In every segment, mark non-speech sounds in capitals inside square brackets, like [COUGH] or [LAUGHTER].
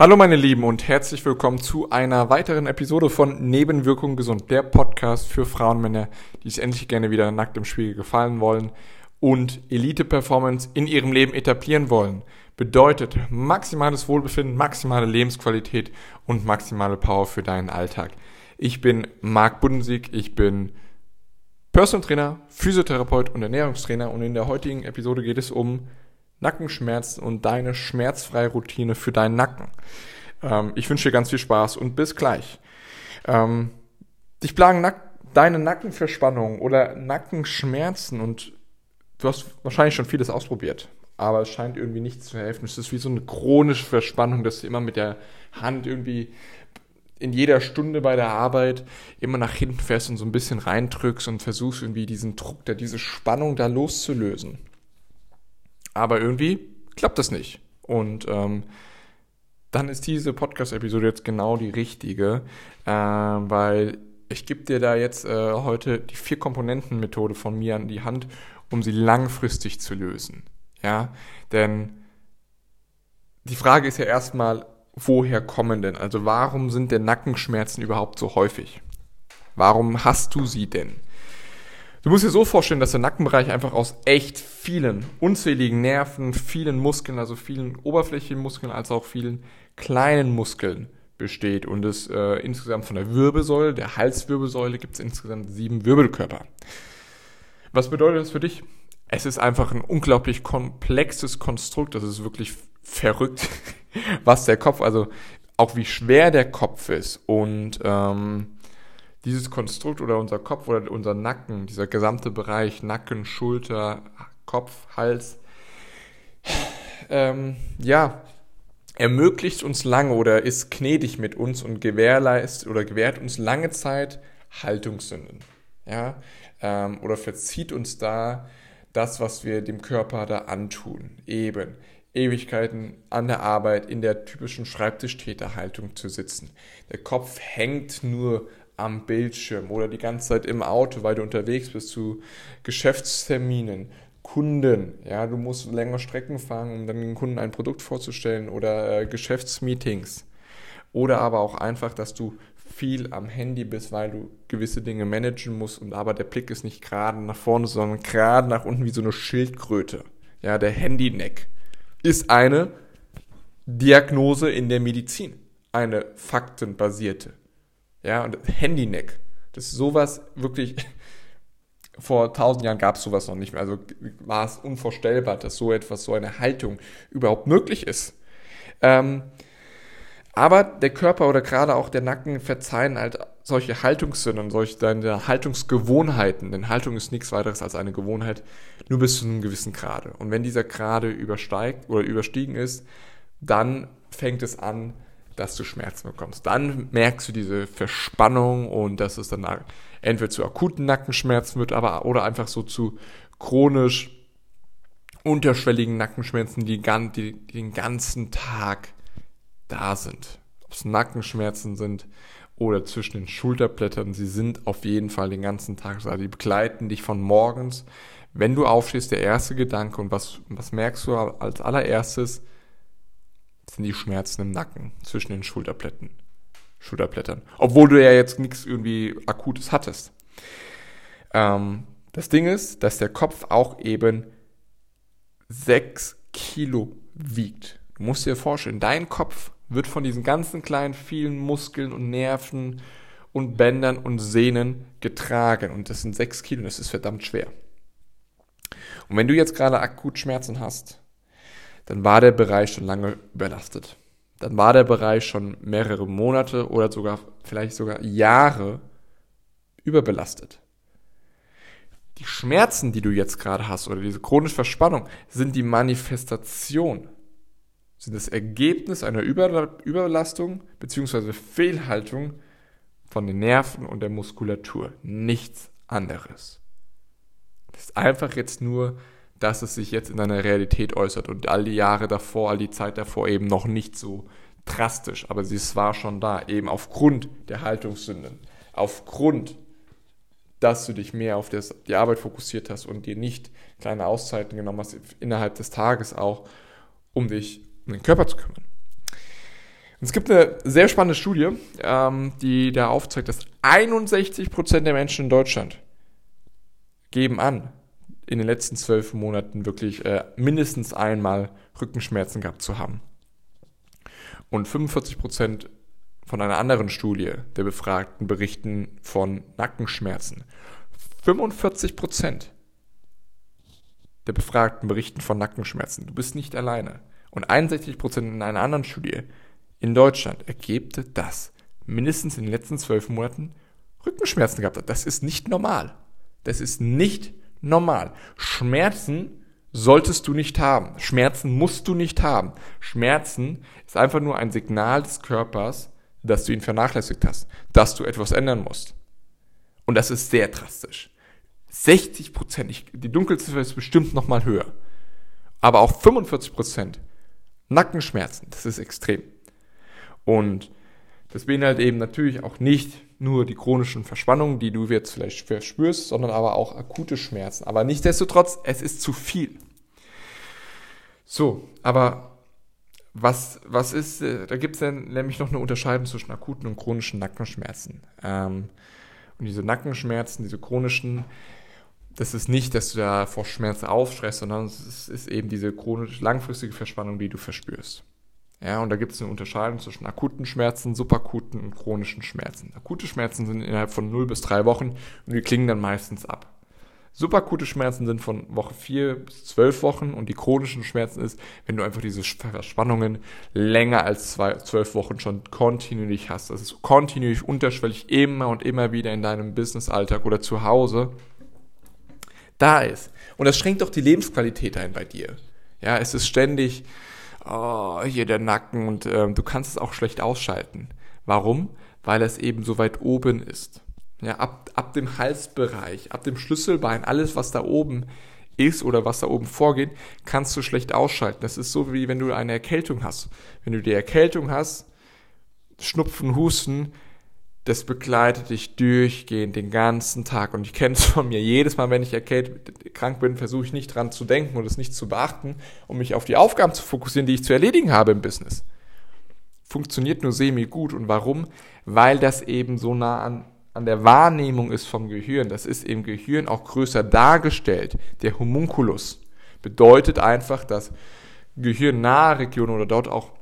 Hallo meine Lieben und herzlich willkommen zu einer weiteren Episode von Nebenwirkung gesund, der Podcast für Frauen Männer, die es endlich gerne wieder nackt im Spiegel gefallen wollen und Elite-Performance in ihrem Leben etablieren wollen. Bedeutet maximales Wohlbefinden, maximale Lebensqualität und maximale Power für deinen Alltag. Ich bin Marc Budensieg, ich bin Personal Trainer, Physiotherapeut und Ernährungstrainer und in der heutigen Episode geht es um Nackenschmerzen und deine schmerzfreie Routine für deinen Nacken. Ähm, ich wünsche dir ganz viel Spaß und bis gleich. Ähm, dich plagen Nack deine Nackenverspannung oder Nackenschmerzen und du hast wahrscheinlich schon vieles ausprobiert, aber es scheint irgendwie nicht zu helfen. Es ist wie so eine chronische Verspannung, dass du immer mit der Hand irgendwie in jeder Stunde bei der Arbeit immer nach hinten fährst und so ein bisschen reindrückst und versuchst irgendwie diesen Druck, da diese Spannung da loszulösen. Aber irgendwie klappt das nicht. Und ähm, dann ist diese Podcast-Episode jetzt genau die richtige, äh, weil ich gebe dir da jetzt äh, heute die Vier-Komponenten-Methode von mir an die Hand, um sie langfristig zu lösen. Ja, denn die Frage ist ja erstmal, woher kommen denn? Also warum sind denn Nackenschmerzen überhaupt so häufig? Warum hast du sie denn? Du musst dir so vorstellen, dass der Nackenbereich einfach aus echt vielen unzähligen Nerven, vielen Muskeln, also vielen oberflächlichen Muskeln, als auch vielen kleinen Muskeln besteht und es äh, insgesamt von der Wirbelsäule, der Halswirbelsäule, gibt es insgesamt sieben Wirbelkörper. Was bedeutet das für dich? Es ist einfach ein unglaublich komplexes Konstrukt, das ist wirklich verrückt, [LAUGHS] was der Kopf, also auch wie schwer der Kopf ist und ähm, dieses Konstrukt oder unser Kopf oder unser Nacken, dieser gesamte Bereich, Nacken, Schulter, Kopf, Hals, ähm, ja, ermöglicht uns lange oder ist gnädig mit uns und gewährleistet oder gewährt uns lange Zeit Haltungssünden. Ja, ähm, oder verzieht uns da das, was wir dem Körper da antun. Eben Ewigkeiten an der Arbeit in der typischen Schreibtischtäterhaltung zu sitzen. Der Kopf hängt nur am Bildschirm oder die ganze Zeit im Auto, weil du unterwegs bist zu Geschäftsterminen, Kunden, ja, du musst länger Strecken fahren, um dann den Kunden ein Produkt vorzustellen oder äh, Geschäftsmeetings. Oder aber auch einfach, dass du viel am Handy bist, weil du gewisse Dinge managen musst und aber der Blick ist nicht gerade nach vorne, sondern gerade nach unten wie so eine Schildkröte. Ja, der Handyneck ist eine Diagnose in der Medizin, eine faktenbasierte. Ja, und Handyneck. Das ist sowas wirklich, [LAUGHS] vor tausend Jahren gab es sowas noch nicht mehr. Also war es unvorstellbar, dass so etwas, so eine Haltung überhaupt möglich ist. Ähm, aber der Körper oder gerade auch der Nacken verzeihen halt solche Haltungssünden, solche deine Haltungsgewohnheiten. Denn Haltung ist nichts weiteres als eine Gewohnheit, nur bis zu einem gewissen Grade. Und wenn dieser Grade übersteigt oder überstiegen ist, dann fängt es an, dass du Schmerzen bekommst. Dann merkst du diese Verspannung und dass es dann entweder zu akuten Nackenschmerzen wird, aber oder einfach so zu chronisch unterschwelligen Nackenschmerzen, die, die, die den ganzen Tag da sind. Ob es Nackenschmerzen sind oder zwischen den Schulterblättern, sie sind auf jeden Fall den ganzen Tag da. Die begleiten dich von morgens, wenn du aufstehst, der erste Gedanke und was, was merkst du als allererstes? Sind die Schmerzen im Nacken zwischen den Schulterblättern. Schulterblättern. Obwohl du ja jetzt nichts irgendwie Akutes hattest. Ähm, das Ding ist, dass der Kopf auch eben 6 Kilo wiegt. Du musst dir vorstellen, dein Kopf wird von diesen ganzen kleinen, vielen Muskeln und Nerven und Bändern und Sehnen getragen. Und das sind 6 Kilo, das ist verdammt schwer. Und wenn du jetzt gerade akut Schmerzen hast, dann war der Bereich schon lange überlastet. Dann war der Bereich schon mehrere Monate oder sogar vielleicht sogar Jahre überbelastet. Die Schmerzen, die du jetzt gerade hast oder diese chronische Verspannung, sind die Manifestation, sind das Ergebnis einer Überbelastung bzw. Fehlhaltung von den Nerven und der Muskulatur. Nichts anderes. Das ist einfach jetzt nur dass es sich jetzt in einer Realität äußert und all die Jahre davor, all die Zeit davor eben noch nicht so drastisch, aber es war schon da, eben aufgrund der Haltungssünden, aufgrund, dass du dich mehr auf das, die Arbeit fokussiert hast und dir nicht kleine Auszeiten genommen hast, innerhalb des Tages auch, um dich um den Körper zu kümmern. Es gibt eine sehr spannende Studie, ähm, die da aufzeigt, dass 61% der Menschen in Deutschland geben an, in den letzten zwölf Monaten wirklich äh, mindestens einmal Rückenschmerzen gehabt zu haben. Und 45% von einer anderen Studie der Befragten berichten von Nackenschmerzen. 45% der Befragten berichten von Nackenschmerzen. Du bist nicht alleine. Und 61% in einer anderen Studie in Deutschland ergebte, dass mindestens in den letzten zwölf Monaten Rückenschmerzen gehabt hat. Das ist nicht normal. Das ist nicht normal. Schmerzen solltest du nicht haben. Schmerzen musst du nicht haben. Schmerzen ist einfach nur ein Signal des Körpers, dass du ihn vernachlässigt hast, dass du etwas ändern musst. Und das ist sehr drastisch. 60 Prozent, die Dunkelziffer ist bestimmt noch mal höher. Aber auch 45 Prozent Nackenschmerzen, das ist extrem. Und das beinhaltet eben natürlich auch nicht nur die chronischen Verspannungen, die du jetzt vielleicht verspürst, sondern aber auch akute Schmerzen. Aber nichtsdestotrotz, es ist zu viel. So, aber was, was ist, äh, da gibt es nämlich noch eine Unterscheidung zwischen akuten und chronischen Nackenschmerzen. Ähm, und diese Nackenschmerzen, diese chronischen, das ist nicht, dass du da vor Schmerzen aufstresst, sondern es ist eben diese chronisch langfristige Verspannung, die du verspürst. Ja, und da gibt es eine Unterscheidung zwischen akuten Schmerzen, subakuten und chronischen Schmerzen. Akute Schmerzen sind innerhalb von 0 bis 3 Wochen und die klingen dann meistens ab. Subakute Schmerzen sind von Woche 4 bis 12 Wochen und die chronischen Schmerzen ist, wenn du einfach diese Verspannungen länger als 12 Wochen schon kontinuierlich hast. Das ist kontinuierlich unterschwellig immer und immer wieder in deinem Businessalltag oder zu Hause da ist. Und das schränkt auch die Lebensqualität ein bei dir. Ja, es ist ständig, oh, hier der Nacken und ähm, du kannst es auch schlecht ausschalten. Warum? Weil es eben so weit oben ist. Ja, ab, ab dem Halsbereich, ab dem Schlüsselbein, alles was da oben ist oder was da oben vorgeht, kannst du schlecht ausschalten. Das ist so wie wenn du eine Erkältung hast. Wenn du die Erkältung hast, Schnupfen, Husten, das begleitet dich durchgehend den ganzen Tag. Und ich kenne es von mir. Jedes Mal, wenn ich erkältet krank bin, versuche ich nicht dran zu denken und es nicht zu beachten, um mich auf die Aufgaben zu fokussieren, die ich zu erledigen habe im Business. Funktioniert nur semi gut. Und warum? Weil das eben so nah an, an der Wahrnehmung ist vom Gehirn. Das ist im Gehirn auch größer dargestellt. Der Homunculus bedeutet einfach, dass gehirnnahe Regionen oder dort auch,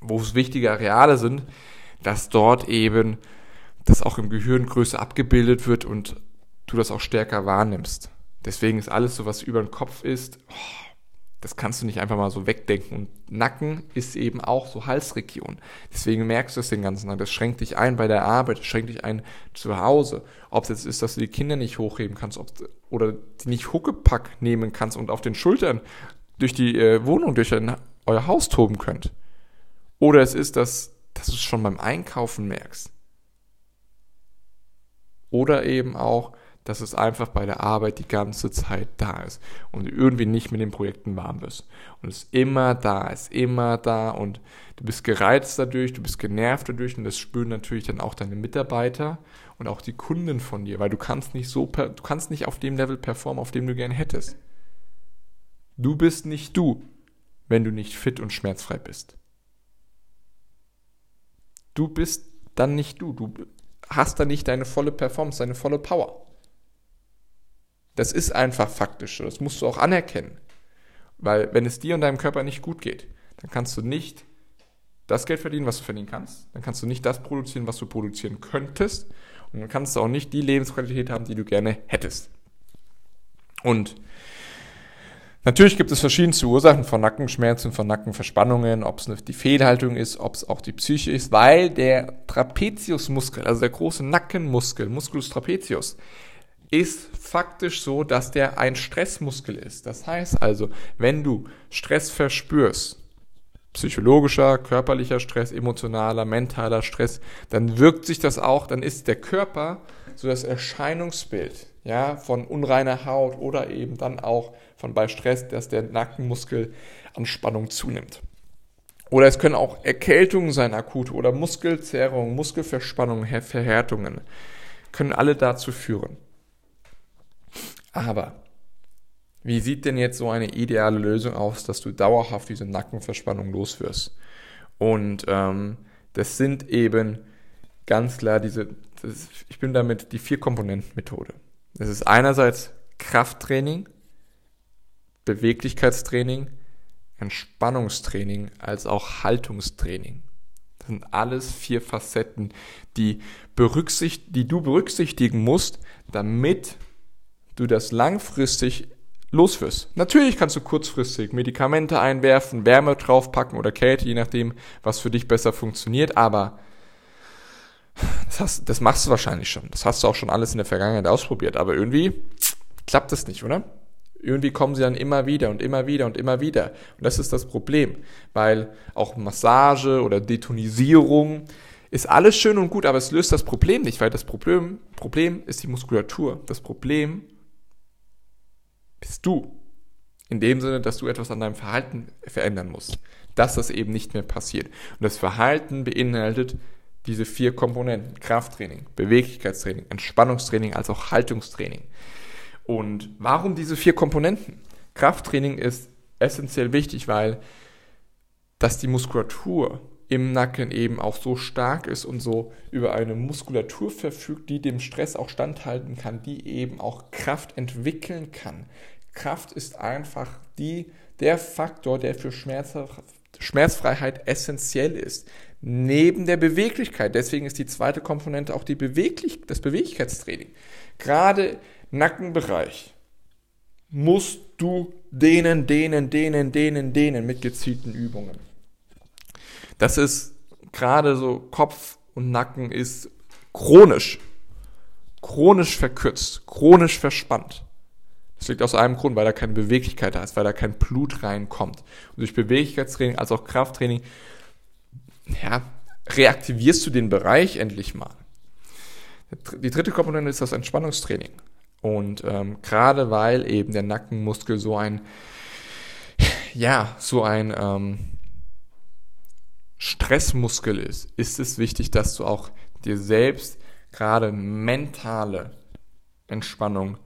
wo es wichtige Areale sind, dass dort eben das auch im Gehirn größer abgebildet wird und du das auch stärker wahrnimmst. Deswegen ist alles so, was über den Kopf ist, oh, das kannst du nicht einfach mal so wegdenken. Und Nacken ist eben auch so Halsregion. Deswegen merkst du es den ganzen Tag. Das schränkt dich ein bei der Arbeit, das schränkt dich ein zu Hause. Ob es jetzt ist, dass du die Kinder nicht hochheben kannst ob, oder die nicht Huckepack nehmen kannst und auf den Schultern durch die äh, Wohnung, durch ein, euer Haus toben könnt. Oder es ist, dass dass du es schon beim Einkaufen merkst. Oder eben auch, dass es einfach bei der Arbeit die ganze Zeit da ist und du irgendwie nicht mit den Projekten warm bist. Und es ist immer da, es ist immer da und du bist gereizt dadurch, du bist genervt dadurch und das spüren natürlich dann auch deine Mitarbeiter und auch die Kunden von dir, weil du kannst nicht so, du kannst nicht auf dem Level performen, auf dem du gern hättest. Du bist nicht du, wenn du nicht fit und schmerzfrei bist du bist dann nicht du. Du hast dann nicht deine volle Performance, deine volle Power. Das ist einfach faktisch so. Das musst du auch anerkennen. Weil wenn es dir und deinem Körper nicht gut geht, dann kannst du nicht das Geld verdienen, was du verdienen kannst. Dann kannst du nicht das produzieren, was du produzieren könntest. Und dann kannst du auch nicht die Lebensqualität haben, die du gerne hättest. Und Natürlich gibt es verschiedenste Ursachen von Nackenschmerzen, von Nackenverspannungen, ob es die Fehlhaltung ist, ob es auch die Psyche ist, weil der Trapeziusmuskel, also der große Nackenmuskel, Musculus trapezius, ist faktisch so, dass der ein Stressmuskel ist. Das heißt also, wenn du Stress verspürst, psychologischer, körperlicher Stress, emotionaler, mentaler Stress, dann wirkt sich das auch, dann ist der Körper so das Erscheinungsbild ja, von unreiner Haut oder eben dann auch von bei Stress, dass der Nackenmuskel an Spannung zunimmt. Oder es können auch Erkältungen sein, akute oder Muskelzerrungen, Muskelverspannungen, Verhärtungen, können alle dazu führen. Aber wie sieht denn jetzt so eine ideale Lösung aus, dass du dauerhaft diese Nackenverspannung loswirst? Und ähm, das sind eben ganz klar diese, das, ich bin damit die Vier-Komponenten-Methode. Das ist einerseits Krafttraining, Beweglichkeitstraining, Entspannungstraining als auch Haltungstraining. Das sind alles vier Facetten, die, berücksicht, die du berücksichtigen musst, damit du das langfristig losführst. Natürlich kannst du kurzfristig Medikamente einwerfen, Wärme draufpacken oder Kälte, je nachdem, was für dich besser funktioniert, aber das, hast, das machst du wahrscheinlich schon. Das hast du auch schon alles in der Vergangenheit ausprobiert, aber irgendwie klappt das nicht, oder? Irgendwie kommen sie dann immer wieder und immer wieder und immer wieder. Und das ist das Problem, weil auch Massage oder Detonisierung ist alles schön und gut, aber es löst das Problem nicht, weil das Problem, Problem ist die Muskulatur. Das Problem bist du. In dem Sinne, dass du etwas an deinem Verhalten verändern musst. Dass das eben nicht mehr passiert. Und das Verhalten beinhaltet diese vier Komponenten. Krafttraining, Beweglichkeitstraining, Entspannungstraining als auch Haltungstraining. Und warum diese vier Komponenten? Krafttraining ist essentiell wichtig, weil dass die Muskulatur im Nacken eben auch so stark ist und so über eine Muskulatur verfügt, die dem Stress auch standhalten kann, die eben auch Kraft entwickeln kann. Kraft ist einfach die, der Faktor, der für Schmerzfreiheit essentiell ist. Neben der Beweglichkeit. Deswegen ist die zweite Komponente auch die Beweglich das Beweglichkeitstraining. Gerade Nackenbereich musst du dehnen, dehnen, dehnen, dehnen, dehnen mit gezielten Übungen. Das ist gerade so Kopf und Nacken ist chronisch, chronisch verkürzt, chronisch verspannt. Das liegt aus einem Grund, weil da keine Beweglichkeit da ist, weil da kein Blut reinkommt. Und durch Beweglichkeitstraining als auch Krafttraining, ja, reaktivierst du den Bereich endlich mal. Die dritte Komponente ist das Entspannungstraining. Und ähm, gerade weil eben der Nackenmuskel so ein, ja, so ein ähm, Stressmuskel ist, ist es wichtig, dass du auch dir selbst gerade mentale Entspannung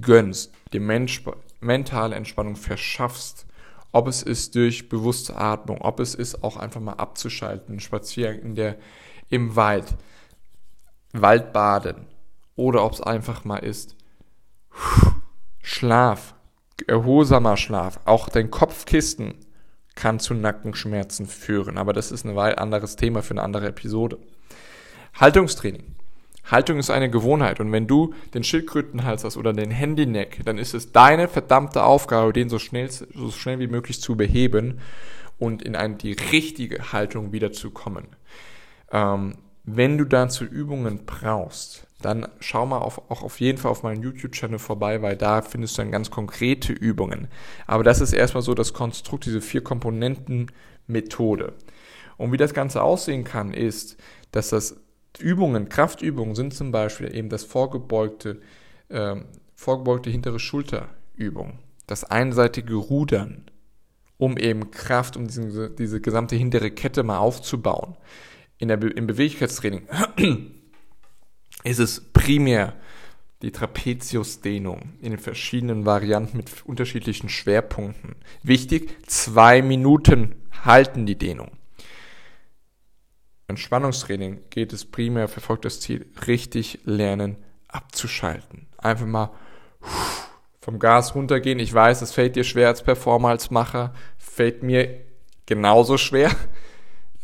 gönnst, die Mensch, mentale Entspannung verschaffst. Ob es ist durch bewusste Atmung, ob es ist auch einfach mal abzuschalten, spazieren in der, im Wald, Waldbaden oder ob es einfach mal ist, Schlaf, erholsamer Schlaf, auch dein Kopfkissen kann zu Nackenschmerzen führen, aber das ist ein anderes Thema für eine andere Episode. Haltungstraining. Haltung ist eine Gewohnheit und wenn du den Schildkrötenhals hast oder den Handyneck, dann ist es deine verdammte Aufgabe, den so schnell, so schnell wie möglich zu beheben und in eine, die richtige Haltung wiederzukommen. Ähm, wenn du dazu Übungen brauchst, dann schau mal auf, auch auf jeden Fall auf meinen YouTube-Channel vorbei, weil da findest du dann ganz konkrete Übungen. Aber das ist erstmal so das Konstrukt, diese vier Komponenten-Methode. Und wie das Ganze aussehen kann, ist, dass das Übungen, Kraftübungen sind zum Beispiel eben das vorgebeugte, äh, vorgebeugte hintere Schulterübung, das einseitige Rudern, um eben Kraft, um diesen, diese gesamte hintere Kette mal aufzubauen. In der Be Im Beweglichkeitstraining [CLEARS THROAT] ist es primär die Trapeziusdehnung in den verschiedenen Varianten mit unterschiedlichen Schwerpunkten. Wichtig, zwei Minuten halten die Dehnung. Entspannungstraining geht es primär, verfolgt das Ziel, richtig lernen abzuschalten. Einfach mal vom Gas runtergehen. Ich weiß, es fällt dir schwer als Performer, als Macher, fällt mir genauso schwer.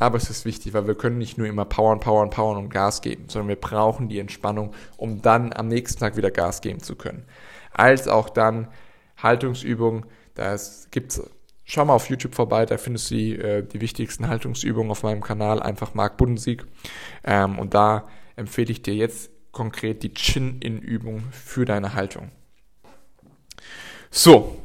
Aber es ist wichtig, weil wir können nicht nur immer powern, powern, powern und Gas geben, sondern wir brauchen die Entspannung, um dann am nächsten Tag wieder Gas geben zu können. Als auch dann Haltungsübungen, da gibt's Schau mal auf YouTube vorbei, da findest du die, äh, die wichtigsten Haltungsübungen auf meinem Kanal, einfach Marc Budensieg. Ähm, und da empfehle ich dir jetzt konkret die Chin-In-Übung für deine Haltung. So,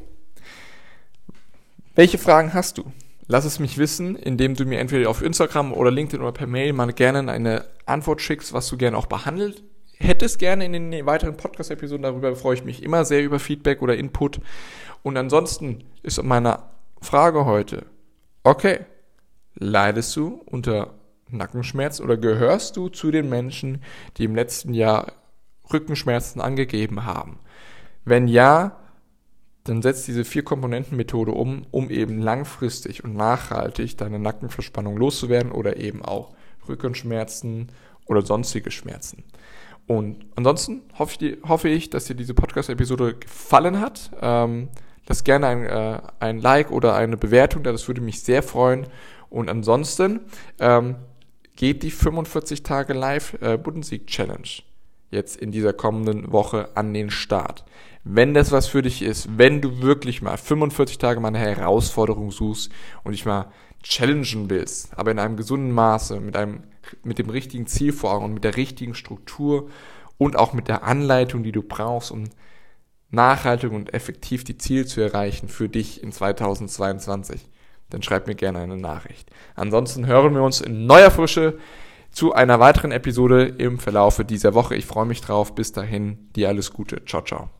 welche Fragen hast du? Lass es mich wissen, indem du mir entweder auf Instagram oder LinkedIn oder per Mail mal gerne eine Antwort schickst, was du gerne auch behandelt hättest gerne in den weiteren Podcast-Episoden. Darüber freue ich mich immer sehr über Feedback oder Input. Und ansonsten ist meine Frage heute, okay, leidest du unter Nackenschmerz oder gehörst du zu den Menschen, die im letzten Jahr Rückenschmerzen angegeben haben? Wenn ja, dann setz diese Vier-Komponenten-Methode um, um eben langfristig und nachhaltig deine Nackenverspannung loszuwerden oder eben auch Rückenschmerzen oder sonstige Schmerzen. Und ansonsten hoffe ich, dass dir diese Podcast-Episode gefallen hat. Ähm, lass gerne ein, äh, ein Like oder eine Bewertung da, das würde mich sehr freuen. Und ansonsten ähm, geht die 45 Tage Live äh, Bundesliga Challenge jetzt in dieser kommenden Woche an den Start. Wenn das was für dich ist, wenn du wirklich mal 45 Tage mal eine Herausforderung suchst und dich mal challengen willst, aber in einem gesunden Maße, mit einem, mit dem richtigen Ziel vor Augen und mit der richtigen Struktur und auch mit der Anleitung, die du brauchst, um nachhaltig und effektiv die Ziele zu erreichen für dich in 2022, dann schreib mir gerne eine Nachricht. Ansonsten hören wir uns in neuer Frische zu einer weiteren Episode im Verlaufe dieser Woche. Ich freue mich drauf. Bis dahin, dir alles Gute. Ciao, ciao.